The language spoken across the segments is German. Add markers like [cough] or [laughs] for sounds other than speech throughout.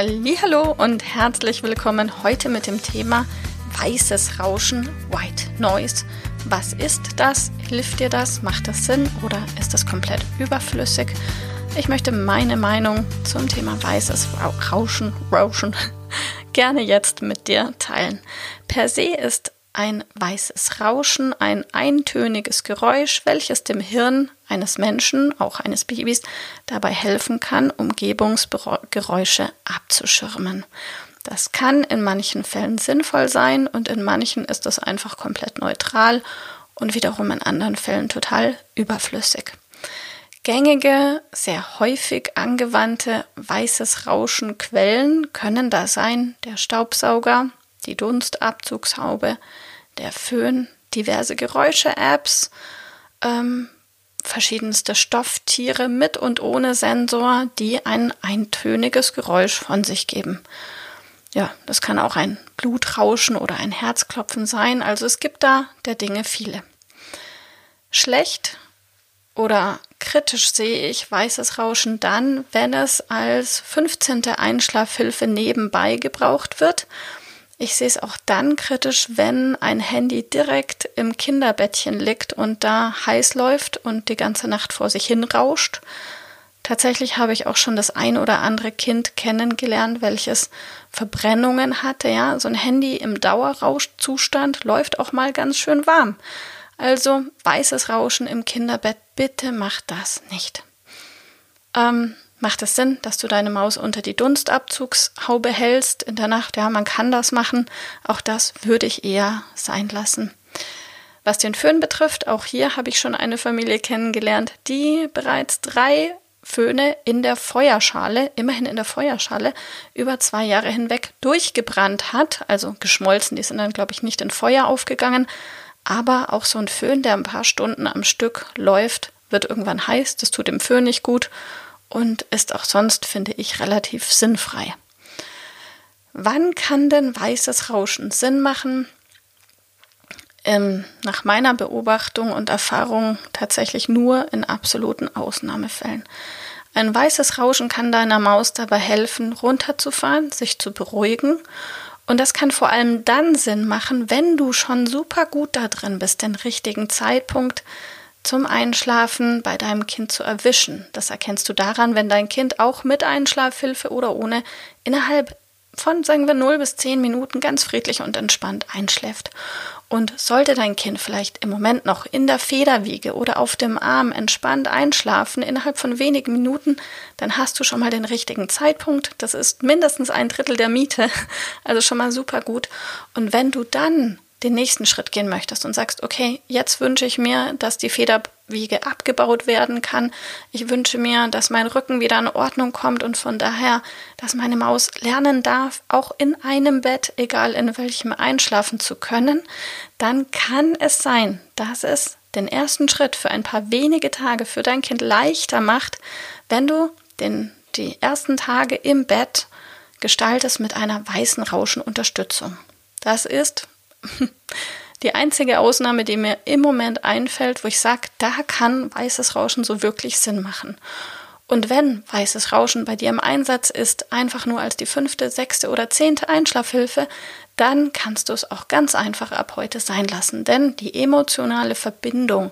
Hallo und herzlich willkommen heute mit dem Thema weißes Rauschen, White Noise. Was ist das? Hilft dir das? Macht das Sinn oder ist das komplett überflüssig? Ich möchte meine Meinung zum Thema weißes Rauschen, Rauschen [laughs] gerne jetzt mit dir teilen. Per se ist ein weißes Rauschen, ein eintöniges Geräusch, welches dem Hirn eines Menschen, auch eines Babys, dabei helfen kann, Umgebungsgeräusche abzuschirmen. Das kann in manchen Fällen sinnvoll sein und in manchen ist es einfach komplett neutral und wiederum in anderen Fällen total überflüssig. Gängige, sehr häufig angewandte weißes Rauschen Quellen können da sein der Staubsauger, die Dunstabzugshaube, der Föhn, diverse Geräusche-Apps, ähm, verschiedenste Stofftiere mit und ohne Sensor, die ein eintöniges Geräusch von sich geben. Ja, das kann auch ein Blutrauschen oder ein Herzklopfen sein. Also es gibt da der Dinge viele. Schlecht oder kritisch sehe ich weißes Rauschen dann, wenn es als 15. Einschlafhilfe nebenbei gebraucht wird ich sehe es auch dann kritisch, wenn ein Handy direkt im Kinderbettchen liegt und da heiß läuft und die ganze Nacht vor sich hin rauscht. Tatsächlich habe ich auch schon das ein oder andere Kind kennengelernt, welches Verbrennungen hatte. Ja, so ein Handy im Dauerrauschzustand läuft auch mal ganz schön warm. Also weißes Rauschen im Kinderbett, bitte macht das nicht. Ähm, Macht es Sinn, dass du deine Maus unter die Dunstabzugshaube hältst in der Nacht? Ja, man kann das machen. Auch das würde ich eher sein lassen. Was den Föhn betrifft, auch hier habe ich schon eine Familie kennengelernt, die bereits drei Föhne in der Feuerschale, immerhin in der Feuerschale, über zwei Jahre hinweg durchgebrannt hat, also geschmolzen. Die sind dann, glaube ich, nicht in Feuer aufgegangen. Aber auch so ein Föhn, der ein paar Stunden am Stück läuft, wird irgendwann heiß. Das tut dem Föhn nicht gut und ist auch sonst, finde ich, relativ sinnfrei. Wann kann denn weißes Rauschen Sinn machen? Ähm, nach meiner Beobachtung und Erfahrung tatsächlich nur in absoluten Ausnahmefällen. Ein weißes Rauschen kann deiner Maus dabei helfen, runterzufahren, sich zu beruhigen. Und das kann vor allem dann Sinn machen, wenn du schon super gut da drin bist, den richtigen Zeitpunkt zum Einschlafen bei deinem Kind zu erwischen. Das erkennst du daran, wenn dein Kind auch mit Einschlafhilfe oder ohne innerhalb von, sagen wir, 0 bis 10 Minuten ganz friedlich und entspannt einschläft. Und sollte dein Kind vielleicht im Moment noch in der Federwiege oder auf dem Arm entspannt einschlafen innerhalb von wenigen Minuten, dann hast du schon mal den richtigen Zeitpunkt. Das ist mindestens ein Drittel der Miete, [laughs] also schon mal super gut. Und wenn du dann den nächsten Schritt gehen möchtest und sagst, okay, jetzt wünsche ich mir, dass die Federwiege abgebaut werden kann. Ich wünsche mir, dass mein Rücken wieder in Ordnung kommt und von daher, dass meine Maus lernen darf, auch in einem Bett, egal in welchem, einschlafen zu können, dann kann es sein, dass es den ersten Schritt für ein paar wenige Tage für dein Kind leichter macht, wenn du den, die ersten Tage im Bett gestaltest mit einer weißen Rauschenunterstützung. Das ist die einzige Ausnahme, die mir im Moment einfällt, wo ich sage, da kann weißes Rauschen so wirklich Sinn machen. Und wenn weißes Rauschen bei dir im Einsatz ist, einfach nur als die fünfte, sechste oder zehnte Einschlafhilfe, dann kannst du es auch ganz einfach ab heute sein lassen. Denn die emotionale Verbindung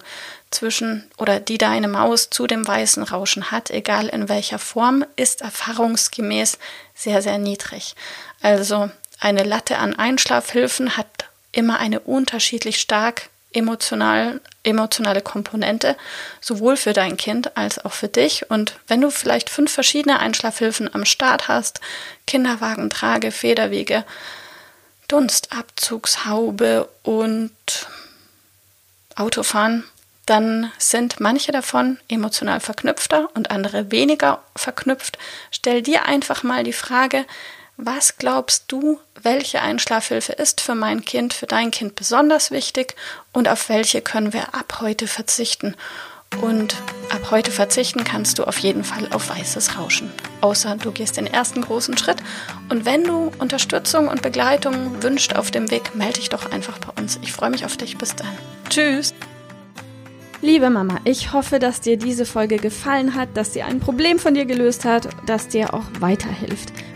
zwischen oder die deine Maus zu dem weißen Rauschen hat, egal in welcher Form, ist erfahrungsgemäß sehr, sehr niedrig. Also eine Latte an Einschlafhilfen hat immer eine unterschiedlich stark emotional, emotionale Komponente, sowohl für dein Kind als auch für dich. Und wenn du vielleicht fünf verschiedene Einschlafhilfen am Start hast, Kinderwagen, Trage, Federwege, Dunstabzugshaube und Autofahren, dann sind manche davon emotional verknüpfter und andere weniger verknüpft. Stell dir einfach mal die Frage, was glaubst du, welche Einschlafhilfe ist für mein Kind, für dein Kind besonders wichtig und auf welche können wir ab heute verzichten? Und ab heute verzichten kannst du auf jeden Fall auf weißes Rauschen. Außer du gehst den ersten großen Schritt. Und wenn du Unterstützung und Begleitung wünscht auf dem Weg, melde dich doch einfach bei uns. Ich freue mich auf dich. Bis dann. Tschüss. Liebe Mama, ich hoffe, dass dir diese Folge gefallen hat, dass sie ein Problem von dir gelöst hat, dass dir auch weiterhilft.